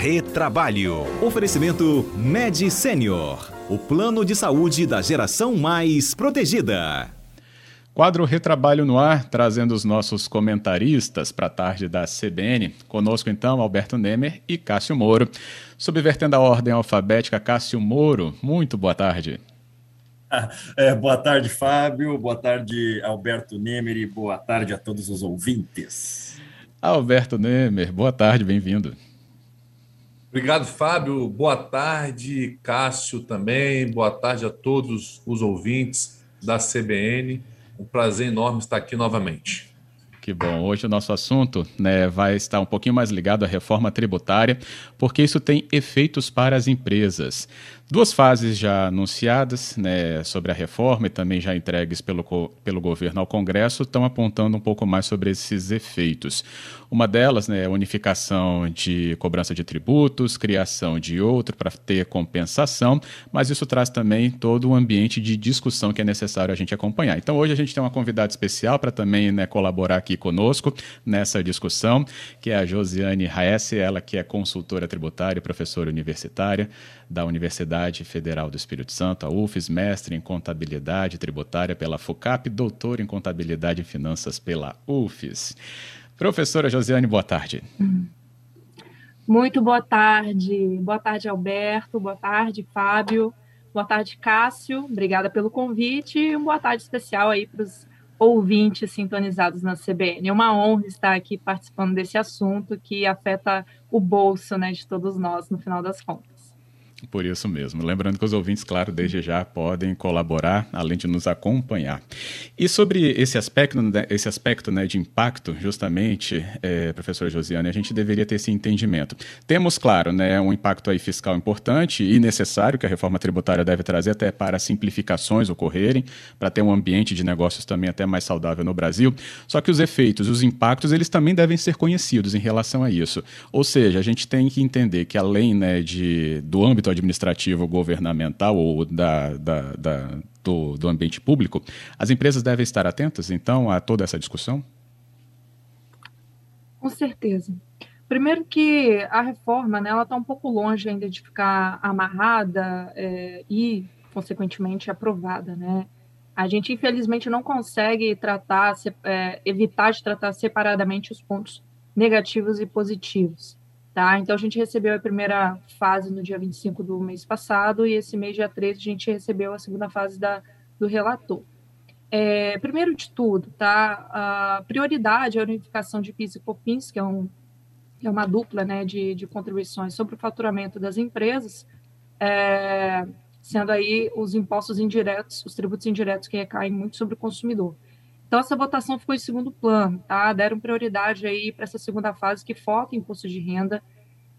Retrabalho. Oferecimento Med Senior. O plano de saúde da geração mais protegida. Quadro Retrabalho no Ar, trazendo os nossos comentaristas para a tarde da CBN. Conosco, então, Alberto Nemer e Cássio Moro. Subvertendo a ordem alfabética, Cássio Moro, muito boa tarde. É, boa tarde, Fábio. Boa tarde, Alberto Nemer. E boa tarde a todos os ouvintes. Alberto Nemer, boa tarde, bem-vindo. Obrigado, Fábio. Boa tarde, Cássio também. Boa tarde a todos os ouvintes da CBN. Um prazer enorme estar aqui novamente. Que bom. Hoje o nosso assunto né, vai estar um pouquinho mais ligado à reforma tributária, porque isso tem efeitos para as empresas. Duas fases já anunciadas né, sobre a reforma e também já entregues pelo, pelo governo ao Congresso estão apontando um pouco mais sobre esses efeitos. Uma delas né, é a unificação de cobrança de tributos, criação de outro para ter compensação, mas isso traz também todo o um ambiente de discussão que é necessário a gente acompanhar. Então hoje a gente tem uma convidada especial para também né, colaborar aqui conosco nessa discussão, que é a Josiane Raesse, ela que é consultora tributária e professora universitária da Universidade Federal do Espírito Santo, a UFES, mestre em contabilidade tributária pela FUCAP, doutor em contabilidade e finanças pela UFES. Professora Josiane, boa tarde. Muito boa tarde. Boa tarde, Alberto. Boa tarde, Fábio. Boa tarde, Cássio. Obrigada pelo convite e uma boa tarde especial aí para os ouvintes sintonizados na CBN. É uma honra estar aqui participando desse assunto que afeta o bolso né, de todos nós, no final das contas. Por isso mesmo. Lembrando que os ouvintes, claro, desde já podem colaborar, além de nos acompanhar. E sobre esse aspecto, né, esse aspecto né, de impacto, justamente, é, professora Josiane, a gente deveria ter esse entendimento. Temos, claro, né, um impacto aí fiscal importante e necessário que a reforma tributária deve trazer até para simplificações ocorrerem, para ter um ambiente de negócios também até mais saudável no Brasil. Só que os efeitos, os impactos, eles também devem ser conhecidos em relação a isso. Ou seja, a gente tem que entender que além né, de, do âmbito administrativo governamental ou da, da, da do, do ambiente público, as empresas devem estar atentas, então, a toda essa discussão? Com certeza. Primeiro que a reforma, né, ela está um pouco longe ainda de ficar amarrada é, e, consequentemente, aprovada, né? A gente, infelizmente, não consegue tratar, é, evitar de tratar separadamente os pontos negativos e positivos. Tá? Então, a gente recebeu a primeira fase no dia 25 do mês passado, e esse mês, dia 13, a gente recebeu a segunda fase da, do relator. É, primeiro de tudo, tá? a prioridade é a unificação de PIS e COFINS, que é, um, é uma dupla né, de, de contribuições sobre o faturamento das empresas, é, sendo aí os impostos indiretos, os tributos indiretos que recaem muito sobre o consumidor. Então, essa votação ficou em segundo plano, tá? Deram prioridade aí para essa segunda fase que foca em imposto de renda.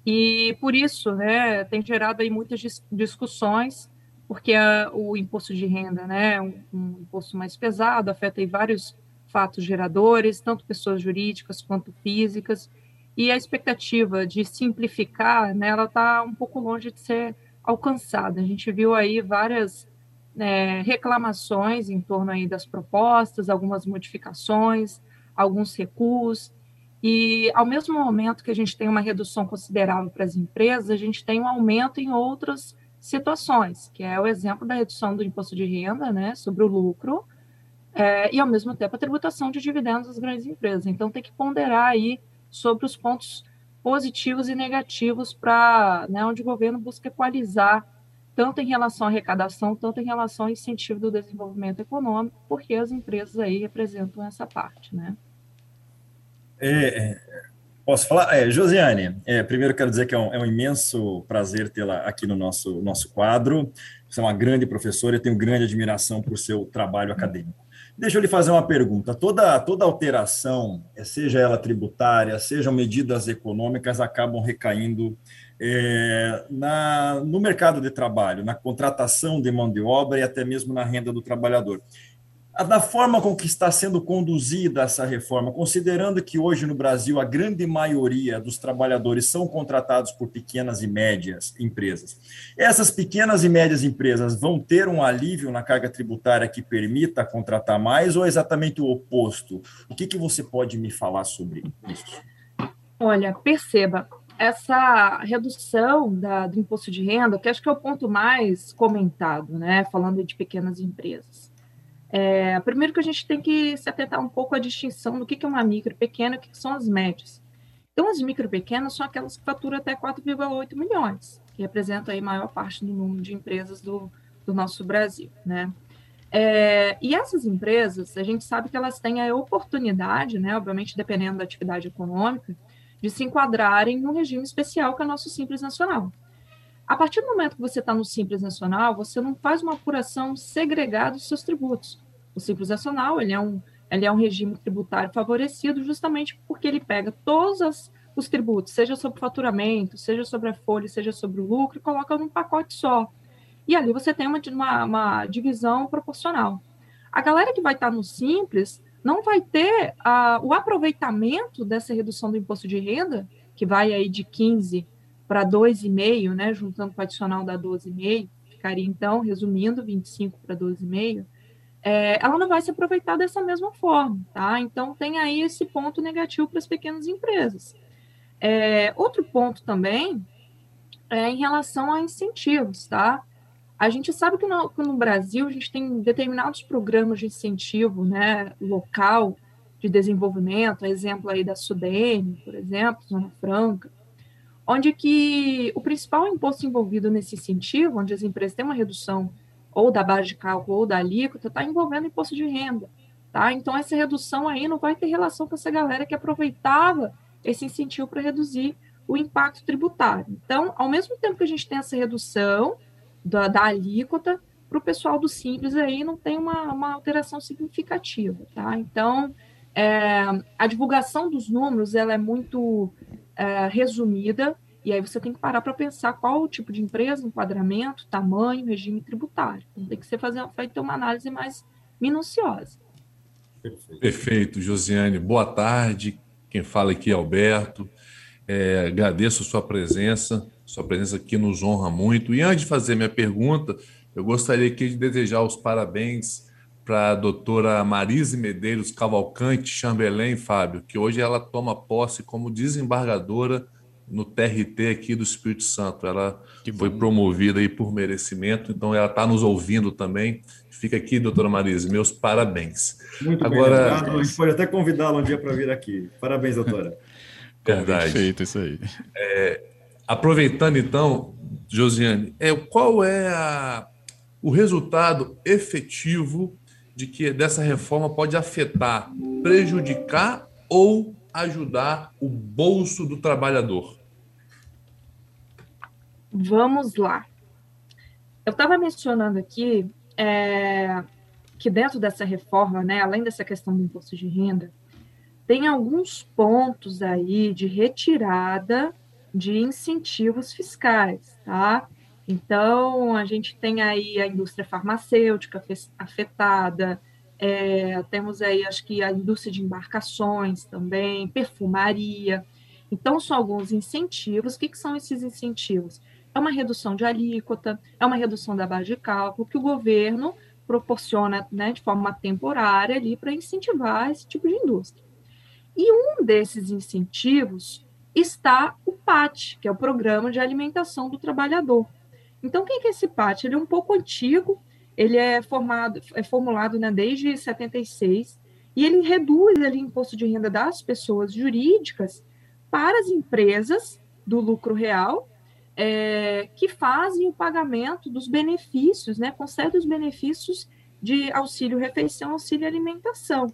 E por isso, né, tem gerado aí muitas discussões, porque a, o imposto de renda, né, é um, um imposto mais pesado, afeta aí vários fatos geradores, tanto pessoas jurídicas quanto físicas, e a expectativa de simplificar, né, ela está um pouco longe de ser alcançada. A gente viu aí várias é, reclamações em torno aí das propostas, algumas modificações, alguns recuos, e ao mesmo momento que a gente tem uma redução considerável para as empresas, a gente tem um aumento em outras situações, que é o exemplo da redução do imposto de renda né, sobre o lucro, é, e ao mesmo tempo a tributação de dividendos das grandes empresas. Então tem que ponderar aí sobre os pontos positivos e negativos para né, onde o governo busca equalizar tanto em relação à arrecadação, tanto em relação ao incentivo do desenvolvimento econômico, porque as empresas aí representam essa parte, né? É, é posso falar? É, Josiane, é, primeiro quero dizer que é um, é um imenso prazer tê-la aqui no nosso, nosso quadro. Você é uma grande professora e tenho grande admiração por seu trabalho acadêmico. Deixa eu lhe fazer uma pergunta. Toda, toda alteração, seja ela tributária, sejam medidas econômicas, acabam recaindo é, na, no mercado de trabalho, na contratação de mão de obra e até mesmo na renda do trabalhador. Da forma com que está sendo conduzida essa reforma, considerando que hoje no Brasil a grande maioria dos trabalhadores são contratados por pequenas e médias empresas, essas pequenas e médias empresas vão ter um alívio na carga tributária que permita contratar mais ou é exatamente o oposto? O que, que você pode me falar sobre isso? Olha, perceba, essa redução da, do imposto de renda, que acho que é o ponto mais comentado, né, falando de pequenas empresas. É, primeiro que a gente tem que se atentar um pouco à distinção do que, é uma micro pequena e o que, que são as médias. Então, as micro pequenas são aquelas que faturam até 4,8 milhões, que representam aí a maior parte do número de empresas do, do nosso Brasil, né? É, e essas empresas, a gente sabe que elas têm a oportunidade, né, obviamente dependendo da atividade econômica, de se enquadrarem no regime especial que é o nosso Simples Nacional. A partir do momento que você está no Simples Nacional, você não faz uma apuração segregada dos seus tributos. O Simples Nacional ele é, um, ele é um regime tributário favorecido justamente porque ele pega todos as, os tributos, seja sobre faturamento, seja sobre a folha, seja sobre o lucro, e coloca num pacote só. E ali você tem uma, uma, uma divisão proporcional. A galera que vai estar tá no Simples não vai ter uh, o aproveitamento dessa redução do imposto de renda, que vai aí de 15 para 2,5, né, juntando com o adicional da 12,5, ficaria então, resumindo, 25 para 12,5, é, ela não vai se aproveitar dessa mesma forma, tá? Então tem aí esse ponto negativo para as pequenas empresas. É, outro ponto também é em relação a incentivos, tá? A gente sabe que no, que no, Brasil a gente tem determinados programas de incentivo né, local de desenvolvimento, exemplo aí da Sudene, por exemplo, Zona Franca, onde que o principal imposto envolvido nesse incentivo, onde as empresas têm uma redução ou da base de cálculo ou da alíquota, está envolvendo imposto de renda. Tá? Então, essa redução aí não vai ter relação com essa galera que aproveitava esse incentivo para reduzir o impacto tributário. Então, ao mesmo tempo que a gente tem essa redução, da, da alíquota, para o pessoal do Simples aí não tem uma, uma alteração significativa, tá? Então, é, a divulgação dos números, ela é muito é, resumida, e aí você tem que parar para pensar qual o tipo de empresa, enquadramento, tamanho, regime tributário. Então, tem que ser fazer, feita uma análise mais minuciosa. Perfeito. Perfeito, Josiane. Boa tarde. Quem fala aqui é Alberto. É, agradeço a sua presença. Sua presença aqui nos honra muito. E antes de fazer minha pergunta, eu gostaria aqui de desejar os parabéns para a doutora Marise Medeiros Cavalcante Chambelém, Fábio, que hoje ela toma posse como desembargadora no TRT aqui do Espírito Santo. Ela foi promovida aí por merecimento, então ela está nos ouvindo também. Fica aqui, doutora Marise, meus parabéns. Muito Agora, bem, a gente pode até convidá-la um dia para vir aqui. Parabéns, doutora. Verdade. Perfeito, isso aí. É, Aproveitando então, Josiane, é, qual é a, o resultado efetivo de que dessa reforma pode afetar, prejudicar ou ajudar o bolso do trabalhador? Vamos lá. Eu estava mencionando aqui é, que dentro dessa reforma, né, além dessa questão do imposto de renda, tem alguns pontos aí de retirada de incentivos fiscais, tá? Então, a gente tem aí a indústria farmacêutica afetada, é, temos aí, acho que, a indústria de embarcações também, perfumaria. Então, são alguns incentivos. O que, que são esses incentivos? É uma redução de alíquota, é uma redução da base de cálculo que o governo proporciona né, de forma temporária ali para incentivar esse tipo de indústria. E um desses incentivos está o PAT, que é o Programa de Alimentação do Trabalhador. Então, quem que é esse PAT? Ele é um pouco antigo, ele é formado, é formulado né, desde 76, e ele reduz ali, o imposto de renda das pessoas jurídicas para as empresas do lucro real, é, que fazem o pagamento dos benefícios, né, concedem os benefícios de auxílio refeição, auxílio alimentação.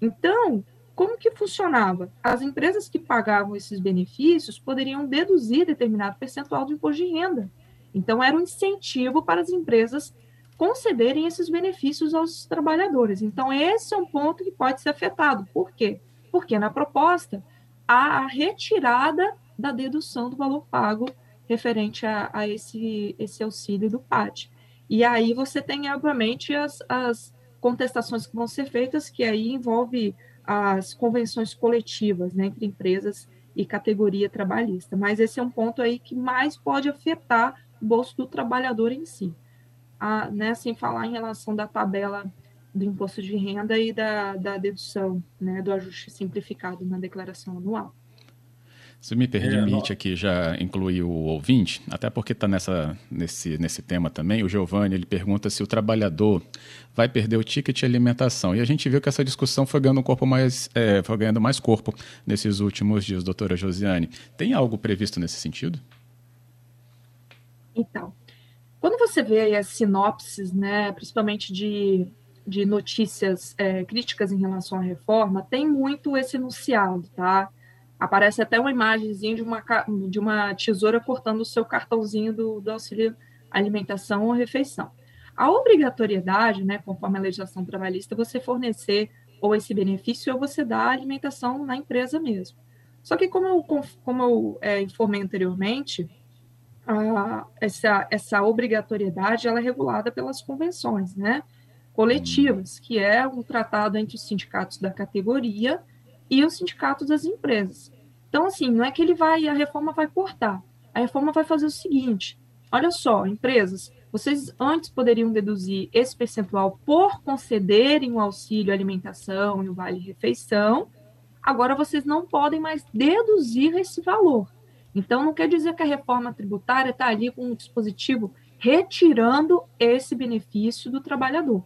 Então, como que funcionava? As empresas que pagavam esses benefícios poderiam deduzir determinado percentual do imposto de renda. Então, era um incentivo para as empresas concederem esses benefícios aos trabalhadores. Então, esse é um ponto que pode ser afetado. Por quê? Porque na proposta há a retirada da dedução do valor pago referente a, a esse, esse auxílio do PAT. E aí você tem, obviamente, as, as contestações que vão ser feitas, que aí envolve as convenções coletivas né, entre empresas e categoria trabalhista. Mas esse é um ponto aí que mais pode afetar o bolso do trabalhador em si. Né, sem falar em relação da tabela do imposto de renda e da, da dedução, né, do ajuste simplificado na declaração anual. Se me permite é, aqui já incluir o ouvinte, até porque está nesse, nesse tema também, o Giovanni ele pergunta se o trabalhador vai perder o ticket de alimentação. E a gente viu que essa discussão foi ganhando um corpo mais, é, foi ganhando mais corpo nesses últimos dias, doutora Josiane. Tem algo previsto nesse sentido? Então, quando você vê as sinopses, né, principalmente de, de notícias é, críticas em relação à reforma, tem muito esse enunciado, tá? Aparece até uma imagenzinha de uma, de uma tesoura cortando o seu cartãozinho do, do auxílio alimentação ou refeição. A obrigatoriedade, né, conforme a legislação trabalhista, você fornecer ou esse benefício ou você a alimentação na empresa mesmo. Só que, como eu, como eu é, informei anteriormente, a, essa, essa obrigatoriedade ela é regulada pelas convenções né, coletivas, que é um tratado entre os sindicatos da categoria e os sindicatos das empresas. Então, assim, não é que ele vai, a reforma vai cortar. A reforma vai fazer o seguinte: olha só, empresas, vocês antes poderiam deduzir esse percentual por concederem o auxílio alimentação e o vale refeição. Agora vocês não podem mais deduzir esse valor. Então, não quer dizer que a reforma tributária está ali com um dispositivo retirando esse benefício do trabalhador.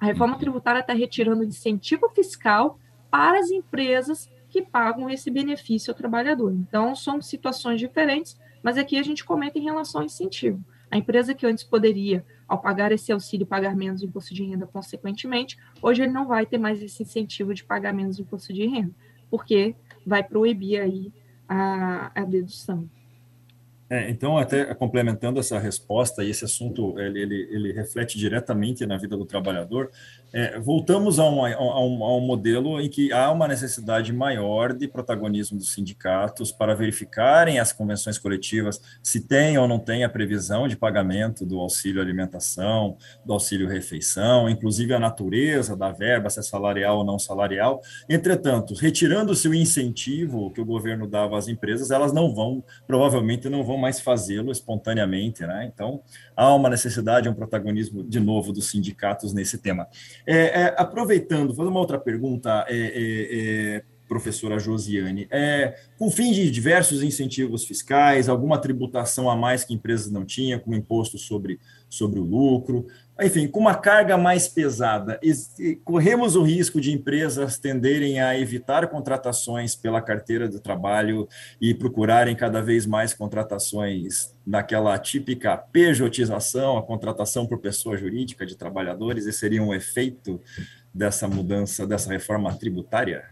A reforma tributária está retirando incentivo fiscal para as empresas que pagam esse benefício ao trabalhador. Então, são situações diferentes, mas aqui a gente comenta em relação ao incentivo. A empresa que antes poderia, ao pagar esse auxílio, pagar menos imposto de renda, consequentemente, hoje ele não vai ter mais esse incentivo de pagar menos imposto de renda, porque vai proibir aí a, a dedução. É, então, até complementando essa resposta, e esse assunto ele, ele, ele reflete diretamente na vida do trabalhador, é, voltamos a um, a, um, a um, modelo em que há uma necessidade maior de protagonismo dos sindicatos para verificarem as convenções coletivas se tem ou não tem a previsão de pagamento do auxílio alimentação, do auxílio refeição, inclusive a natureza da verba, se é salarial ou não salarial. Entretanto, retirando-se o incentivo que o governo dava às empresas, elas não vão, provavelmente não vão mais fazê-lo espontaneamente, né? Então, há uma necessidade, um protagonismo, de novo, dos sindicatos nesse tema. É, é, aproveitando, fazer uma outra pergunta, é, é, é professora Josiane, é, com fim de diversos incentivos fiscais, alguma tributação a mais que empresas não tinham, como imposto sobre, sobre o lucro, enfim, com uma carga mais pesada, corremos o risco de empresas tenderem a evitar contratações pela carteira de trabalho e procurarem cada vez mais contratações naquela típica pejotização, a contratação por pessoa jurídica de trabalhadores, esse seria um efeito dessa mudança, dessa reforma tributária?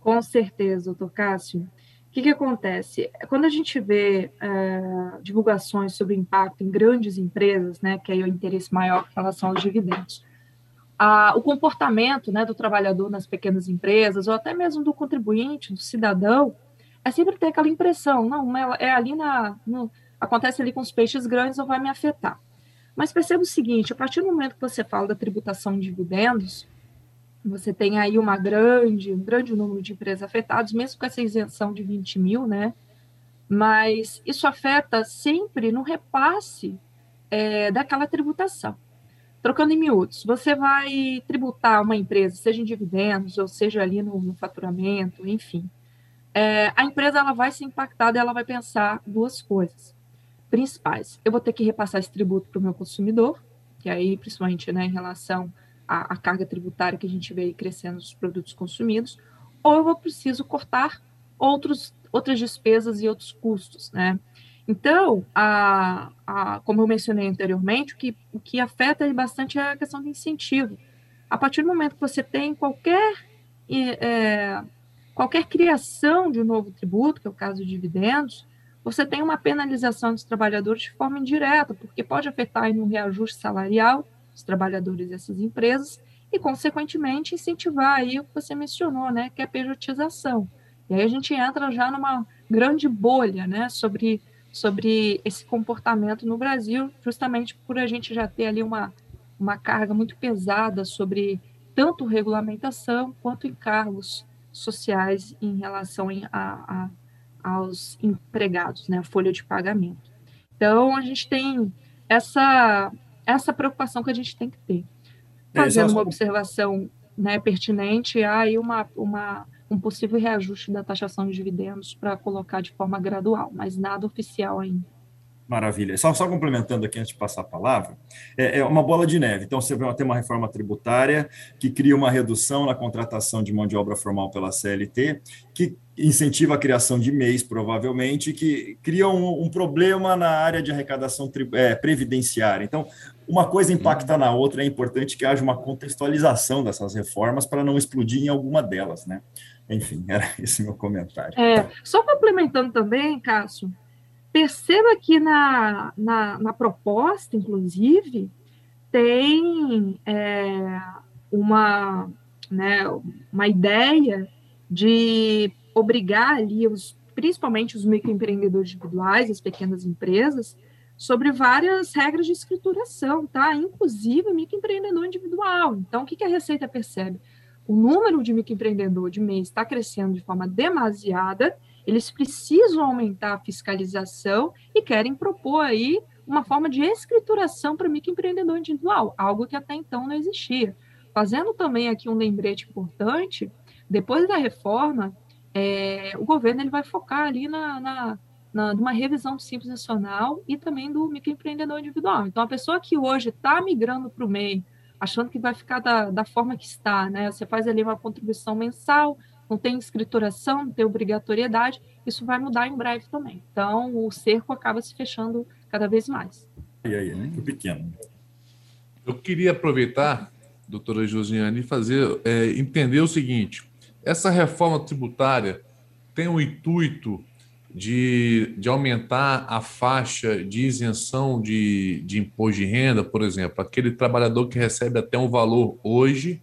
Com certeza, doutor Cássio. O que, que acontece? Quando a gente vê uh, divulgações sobre impacto em grandes empresas, né, que aí é o interesse maior em relação aos dividendos, o comportamento né, do trabalhador nas pequenas empresas, ou até mesmo do contribuinte, do cidadão, é sempre ter aquela impressão, não, é ali na. No, acontece ali com os peixes grandes, não vai me afetar. Mas perceba o seguinte: a partir do momento que você fala da tributação de dividendos, você tem aí uma grande, um grande número de empresas afetadas, mesmo com essa isenção de 20 mil, né? Mas isso afeta sempre no repasse é, daquela tributação. Trocando em miúdos, você vai tributar uma empresa, seja em dividendos, ou seja ali no, no faturamento, enfim. É, a empresa ela vai ser impactada, ela vai pensar duas coisas principais. Eu vou ter que repassar esse tributo para o meu consumidor, que aí, principalmente né, em relação a, a carga tributária que a gente vê crescendo nos produtos consumidos, ou eu preciso cortar outros, outras despesas e outros custos, né? Então, a, a, como eu mencionei anteriormente, o que, o que afeta bastante é a questão do incentivo. A partir do momento que você tem qualquer, é, qualquer criação de um novo tributo, que é o caso de dividendos, você tem uma penalização dos trabalhadores de forma indireta, porque pode afetar no reajuste salarial os trabalhadores dessas empresas e, consequentemente, incentivar aí o que você mencionou, né, que é a pejotização. E aí a gente entra já numa grande bolha, né, sobre, sobre esse comportamento no Brasil, justamente por a gente já ter ali uma, uma carga muito pesada sobre tanto regulamentação quanto encargos sociais em relação a, a, aos empregados, né, a folha de pagamento. Então, a gente tem essa essa preocupação que a gente tem que ter. Fazendo uma observação né, pertinente, há aí uma, uma, com possível reajuste da taxação de dividendos para colocar de forma gradual, mas nada oficial ainda. Maravilha. Só, só complementando aqui antes de passar a palavra, é, é, uma bola de neve. Então, você vai ter uma reforma tributária que cria uma redução na contratação de mão de obra formal pela CLT, que incentiva a criação de MEIs, provavelmente, que cria um, um problema na área de arrecadação é, previdenciária. Então, uma coisa impacta na outra, é importante que haja uma contextualização dessas reformas para não explodir em alguma delas, né? Enfim, era esse meu comentário. É, só complementando também, Cássio, Perceba que na, na, na proposta, inclusive, tem é, uma, né, uma ideia de obrigar ali, os, principalmente os microempreendedores individuais, as pequenas empresas, sobre várias regras de escrituração, tá? Inclusive microempreendedor individual. Então, o que, que a Receita percebe? O número de microempreendedor de mês está crescendo de forma demasiada eles precisam aumentar a fiscalização e querem propor aí uma forma de escrituração para microempreendedor individual, algo que até então não existia. Fazendo também aqui um lembrete importante, depois da reforma, é, o governo ele vai focar ali na, na, na numa revisão do Simples Nacional e também do microempreendedor individual. Então, a pessoa que hoje está migrando para o MEI, achando que vai ficar da, da forma que está, né? Você faz ali uma contribuição mensal, não tem escrituração, não tem obrigatoriedade, isso vai mudar em breve também. Então, o cerco acaba se fechando cada vez mais. E aí, né? pequeno. Eu queria aproveitar, doutora Josiane, e fazer é, entender o seguinte: essa reforma tributária tem o intuito de, de aumentar a faixa de isenção de, de imposto de renda, por exemplo, aquele trabalhador que recebe até um valor hoje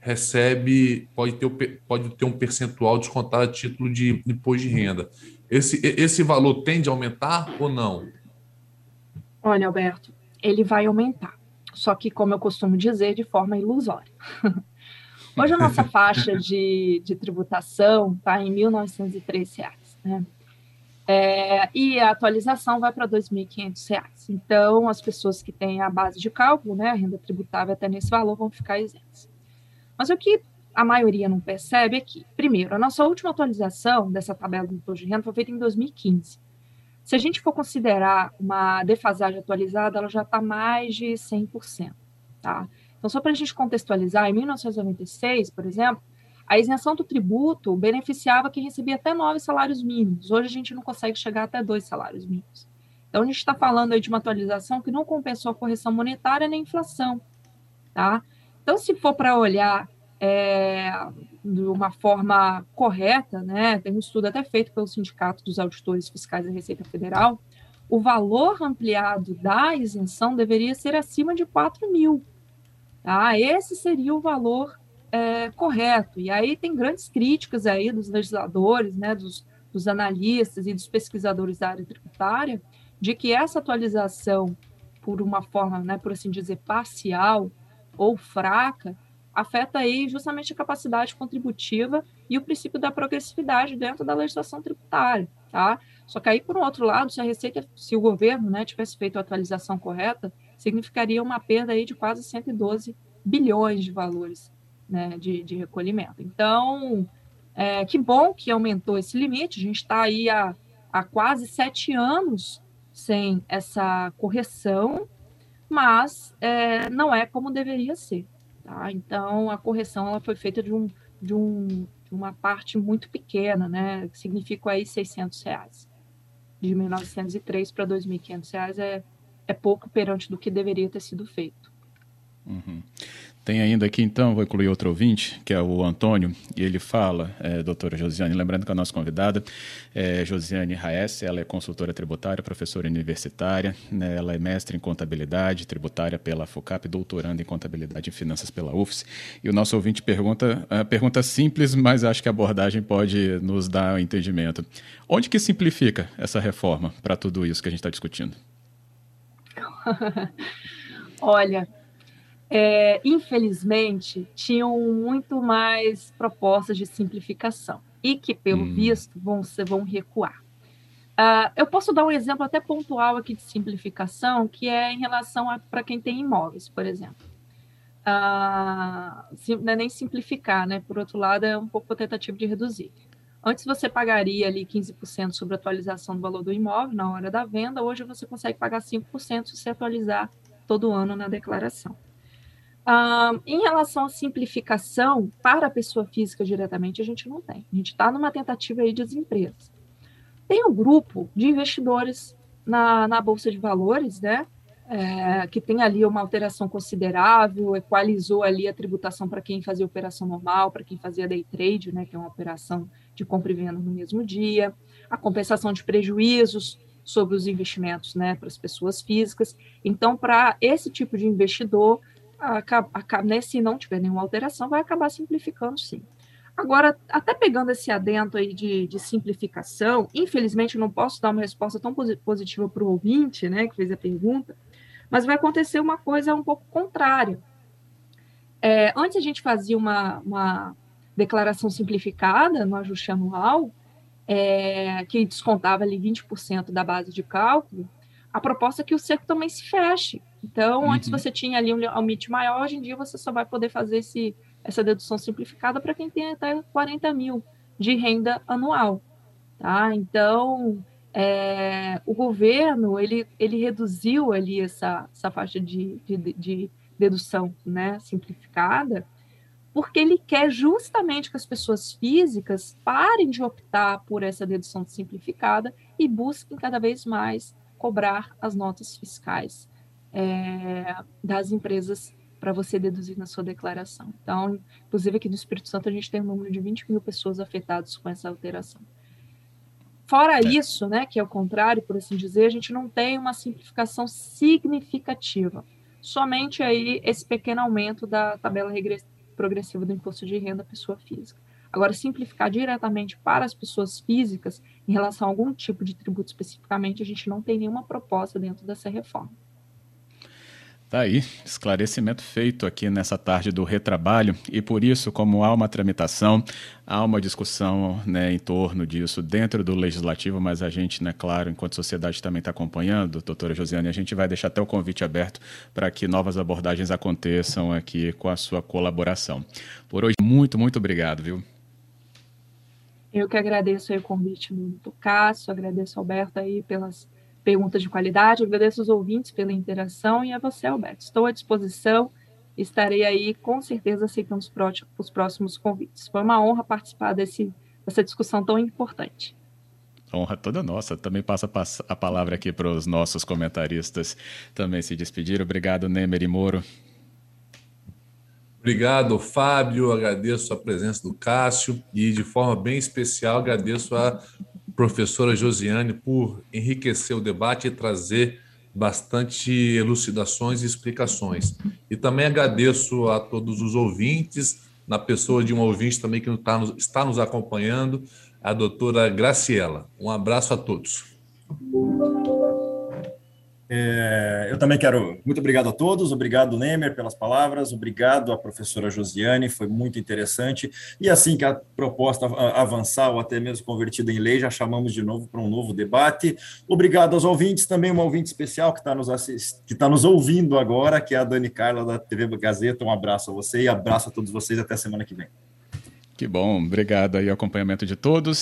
recebe, pode ter, pode ter um percentual descontado a título de imposto de renda. Esse, esse valor tende a aumentar ou não? Olha, Alberto, ele vai aumentar. Só que, como eu costumo dizer, de forma ilusória. Hoje a nossa faixa de, de tributação está em R$ 1.903, né? É, e a atualização vai para R$ 2.500. Então, as pessoas que têm a base de cálculo, né, a renda tributável até nesse valor, vão ficar isentas. Mas o que a maioria não percebe é que, primeiro, a nossa última atualização dessa tabela do imposto de renda foi feita em 2015. Se a gente for considerar uma defasagem atualizada, ela já está mais de 100%. Tá? Então, só para a gente contextualizar, em 1996, por exemplo, a isenção do tributo beneficiava quem recebia até nove salários mínimos. Hoje a gente não consegue chegar até dois salários mínimos. Então, a gente está falando aí de uma atualização que não compensou a correção monetária nem a inflação. Tá? Então, se for para olhar é, de uma forma correta, né, tem um estudo até feito pelo Sindicato dos Auditores Fiscais da Receita Federal, o valor ampliado da isenção deveria ser acima de 4 mil. Tá? Esse seria o valor é, correto. E aí tem grandes críticas aí dos legisladores, né, dos, dos analistas e dos pesquisadores da área tributária, de que essa atualização, por uma forma, né, por assim dizer, parcial, ou fraca, afeta aí justamente a capacidade contributiva e o princípio da progressividade dentro da legislação tributária, tá? Só que aí, por um outro lado, se a Receita, se o governo né, tivesse feito a atualização correta, significaria uma perda aí de quase 112 bilhões de valores né, de, de recolhimento. Então, é, que bom que aumentou esse limite, a gente está aí há, há quase sete anos sem essa correção, mas é, não é como deveria ser. Tá? Então, a correção ela foi feita de, um, de, um, de uma parte muito pequena, né? que significa aí 600 reais. De 1903 para 2.500 reais é, é pouco perante do que deveria ter sido feito. Uhum. Tem ainda aqui, então, vou incluir outro ouvinte, que é o Antônio, e ele fala, é, doutora Josiane, lembrando que a nossa convidada é Josiane Raes, ela é consultora tributária, professora universitária, né, ela é mestre em contabilidade tributária pela FOCAP, doutoranda em contabilidade e finanças pela UFS. E o nosso ouvinte pergunta, a pergunta simples, mas acho que a abordagem pode nos dar um entendimento. Onde que simplifica essa reforma para tudo isso que a gente está discutindo? Olha, é, infelizmente, tinham muito mais propostas de simplificação e que, pelo hum. visto, vão, vão recuar. Uh, eu posso dar um exemplo até pontual aqui de simplificação, que é em relação para quem tem imóveis, por exemplo. uh, não é nem simplificar, né? Por outro lado, é um pouco a tentativa de reduzir. Antes você pagaria ali 15% sobre a atualização do valor do imóvel na hora da venda, hoje você consegue pagar 5% se atualizar todo ano na declaração. Uh, em relação à simplificação para a pessoa física diretamente, a gente não tem. A gente está numa tentativa aí das empresas. Tem um grupo de investidores na, na Bolsa de Valores, né? É, que tem ali uma alteração considerável, equalizou ali a tributação para quem fazia operação normal, para quem fazia day trade, né, que é uma operação de compra e venda no mesmo dia, a compensação de prejuízos sobre os investimentos né, para as pessoas físicas. Então, para esse tipo de investidor, né, se não tiver nenhuma alteração, vai acabar simplificando sim. Agora, até pegando esse adento aí de, de simplificação, infelizmente não posso dar uma resposta tão positiva para o ouvinte, né, que fez a pergunta, mas vai acontecer uma coisa um pouco contrária. É, antes a gente fazia uma, uma declaração simplificada no ajuste anual, é, que descontava ali 20% da base de cálculo, a proposta é que o cerco também se feche. Então, uhum. antes você tinha ali um limite maior, hoje em dia você só vai poder fazer esse, essa dedução simplificada para quem tem até 40 mil de renda anual. Tá? Então, é, o governo ele, ele reduziu ali essa, essa faixa de, de, de dedução né, simplificada, porque ele quer justamente que as pessoas físicas parem de optar por essa dedução simplificada e busquem cada vez mais cobrar as notas fiscais é, das empresas para você deduzir na sua declaração. Então, inclusive aqui no Espírito Santo a gente tem um número de 20 mil pessoas afetadas com essa alteração. Fora isso, né, que é o contrário, por assim dizer, a gente não tem uma simplificação significativa. Somente aí esse pequeno aumento da tabela progressiva do imposto de renda pessoa física. Agora, simplificar diretamente para as pessoas físicas em relação a algum tipo de tributo especificamente, a gente não tem nenhuma proposta dentro dessa reforma. Tá aí, esclarecimento feito aqui nessa tarde do retrabalho, e por isso, como há uma tramitação, há uma discussão né, em torno disso dentro do legislativo, mas a gente, né, claro, enquanto sociedade também está acompanhando, doutora Josiane, a gente vai deixar até o convite aberto para que novas abordagens aconteçam aqui com a sua colaboração. Por hoje, muito, muito obrigado, viu? Eu que agradeço o convite do Cássio, agradeço ao Alberto aí pelas perguntas de qualidade. Agradeço os ouvintes pela interação e a você, Alberto. Estou à disposição, estarei aí com certeza aceitando os próximos convites. Foi uma honra participar desse, dessa discussão tão importante. Honra toda nossa. Também passa a palavra aqui para os nossos comentaristas também se despedir. Obrigado, Nemer e Moro. Obrigado, Fábio. Agradeço a presença do Cássio e, de forma bem especial, agradeço a professora Josiane por enriquecer o debate e trazer bastante elucidações e explicações. E também agradeço a todos os ouvintes, na pessoa de um ouvinte também que está nos, está nos acompanhando, a doutora Graciela. Um abraço a todos. É, eu também quero. Muito obrigado a todos, obrigado, Nemer, pelas palavras, obrigado à professora Josiane, foi muito interessante. E assim que a proposta avançar, ou até mesmo convertida em lei, já chamamos de novo para um novo debate. Obrigado aos ouvintes, também uma ouvinte especial que está nos, assist... tá nos ouvindo agora, que é a Dani Carla, da TV Gazeta. Um abraço a você e abraço a todos vocês. Até semana que vem. Que bom, obrigado aí, acompanhamento de todos.